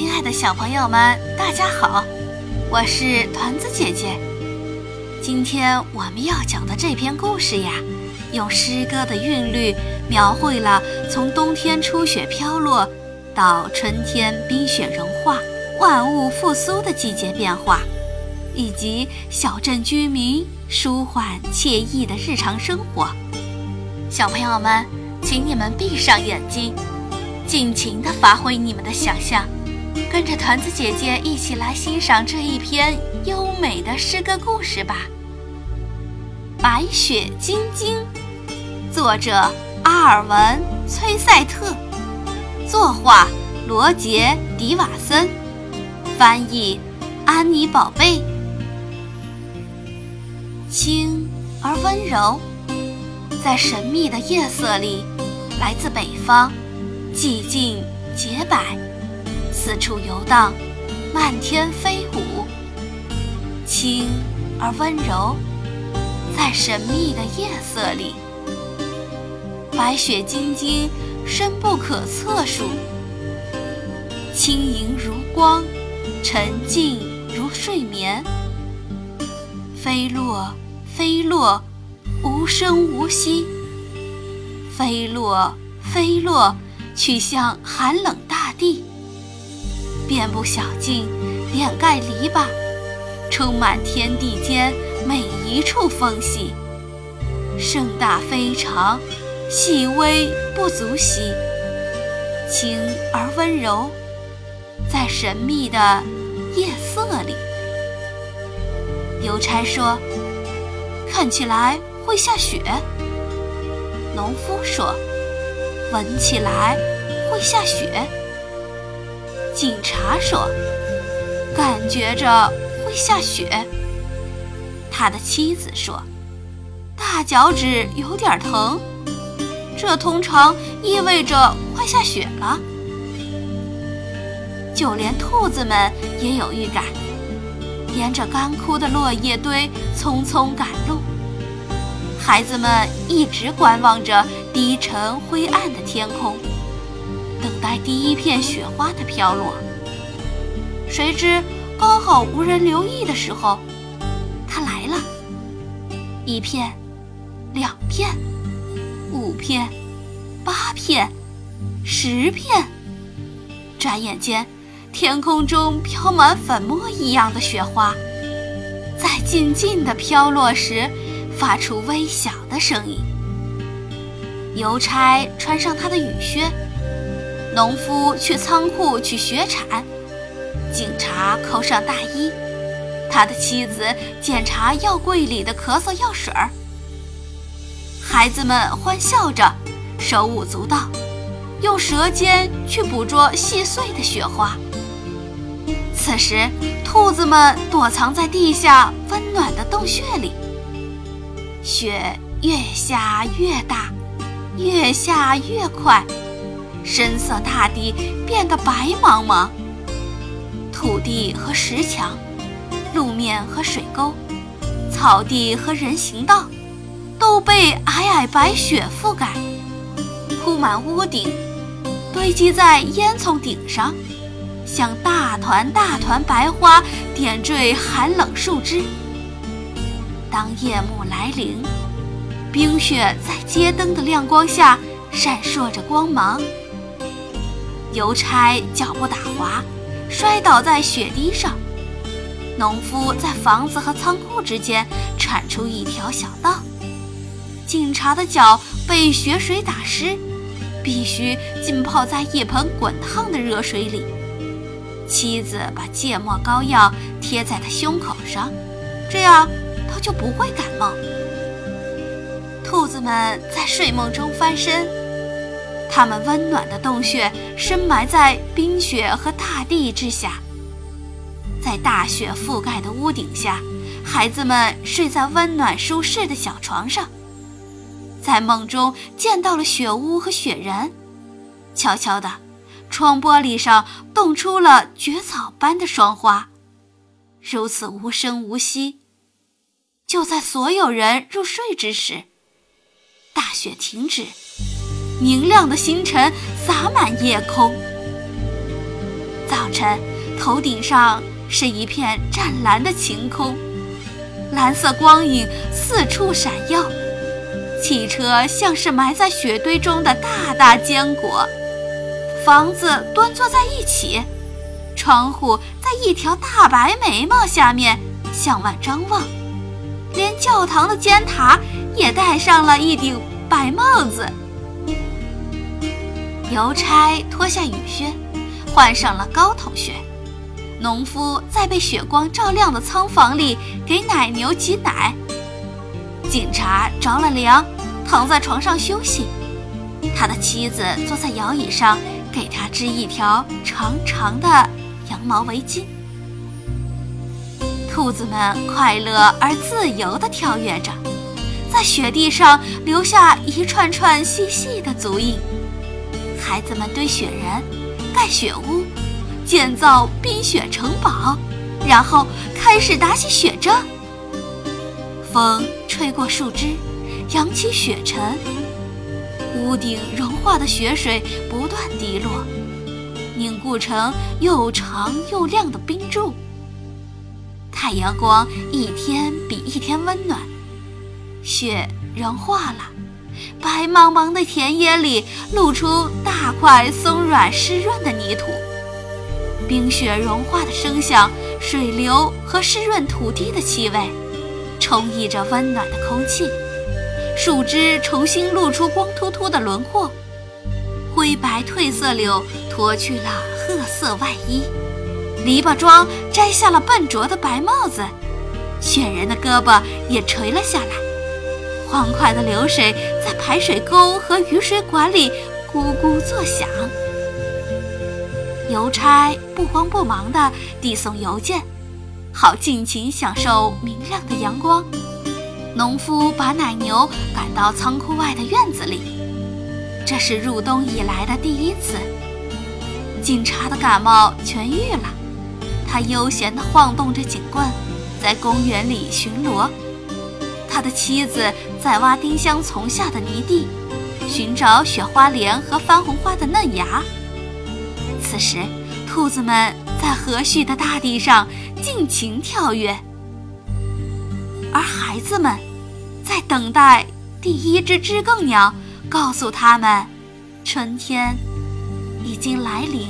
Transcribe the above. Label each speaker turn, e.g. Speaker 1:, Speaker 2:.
Speaker 1: 亲爱的小朋友们，大家好，我是团子姐姐。今天我们要讲的这篇故事呀，用诗歌的韵律描绘了从冬天初雪飘落到春天冰雪融化、万物复苏的季节变化，以及小镇居民舒缓惬意的日常生活。小朋友们，请你们闭上眼睛。尽情地发挥你们的想象，跟着团子姐姐一起来欣赏这一篇优美的诗歌故事吧。《白雪晶晶》，作者阿尔文·崔塞特，作画罗杰·迪瓦森，翻译安妮宝贝。轻而温柔，在神秘的夜色里，来自北方。寂静洁白，四处游荡，漫天飞舞，轻而温柔，在神秘的夜色里，白雪晶晶，深不可测数，轻盈如光，沉静如睡眠，飞落，飞落，无声无息，飞落，飞落。去向寒冷大地，遍布小径，掩盖篱笆，充满天地间每一处缝隙。盛大非常，细微不足惜，轻而温柔，在神秘的夜色里。邮差说：“看起来会下雪。”农夫说。闻起来会下雪。警察说：“感觉着会下雪。”他的妻子说：“大脚趾有点疼，这通常意味着快下雪了。”就连兔子们也有预感，沿着干枯的落叶堆匆匆赶路。孩子们一直观望着低沉灰暗的天空，等待第一片雪花的飘落。谁知刚好无人留意的时候，它来了。一片，两片，五片，八片，十片。转眼间，天空中飘满粉末一样的雪花，在静静的飘落时。发出微小的声音。邮差穿上他的雨靴，农夫去仓库取雪铲，警察扣上大衣，他的妻子检查药柜里的咳嗽药水儿。孩子们欢笑着，手舞足蹈，用舌尖去捕捉细碎的雪花。此时，兔子们躲藏在地下温暖的洞穴里。雪越下越大，越下越快，深色大地变得白茫茫。土地和石墙，路面和水沟，草地和人行道，都被皑皑白雪覆盖，铺满屋顶，堆积在烟囱顶上，像大团大团白花点缀寒冷树枝。当夜幕来临，冰雪在街灯的亮光下闪烁着光芒。邮差脚步打滑，摔倒在雪地上。农夫在房子和仓库之间铲出一条小道。警察的脚被雪水打湿，必须浸泡在一盆滚烫的热水里。妻子把芥末膏药贴在他胸口上，这样。他就不会感冒。兔子们在睡梦中翻身，它们温暖的洞穴深埋在冰雪和大地之下。在大雪覆盖的屋顶下，孩子们睡在温暖舒适的小床上，在梦中见到了雪屋和雪人。悄悄的，窗玻璃上冻出了蕨草般的霜花，如此无声无息。就在所有人入睡之时，大雪停止，明亮的星辰洒满夜空。早晨，头顶上是一片湛蓝的晴空，蓝色光影四处闪耀，汽车像是埋在雪堆中的大大坚果，房子端坐在一起，窗户在一条大白眉毛下面向外张望，连教堂的尖塔也戴上了一顶白帽子。邮差脱下雨靴，换上了高筒靴。农夫在被雪光照亮的仓房里给奶牛挤奶。警察着了凉，躺在床上休息。他的妻子坐在摇椅上，给他织一条长长的羊毛围巾。兔子们快乐而自由地跳跃着，在雪地上留下一串串细细的足印。孩子们堆雪人，盖雪屋，建造冰雪城堡，然后开始打起雪仗。风吹过树枝，扬起雪尘，屋顶融化的雪水不断滴落，凝固成又长又亮的冰柱。太阳光一天比一天温暖，雪融化了。白茫茫的田野里露出大块松软湿润的泥土，冰雪融化的声响，水流和湿润土地的气味，充溢着温暖的空气。树枝重新露出光秃秃的轮廓，灰白褪色柳脱去了褐色外衣，篱笆桩摘下了笨拙的白帽子，雪人的胳膊也垂了下来。欢快的流水在排水沟和雨水管里咕咕作响。邮差不慌不忙地递送邮件，好尽情享受明亮的阳光。农夫把奶牛赶到仓库外的院子里，这是入冬以来的第一次。警察的感冒痊愈了，他悠闲地晃动着警棍，在公园里巡逻。他的妻子在挖丁香丛下的泥地，寻找雪花莲和番红花的嫩芽。此时，兔子们在和煦的大地上尽情跳跃，而孩子们在等待第一只知更鸟告诉他们，春天已经来临。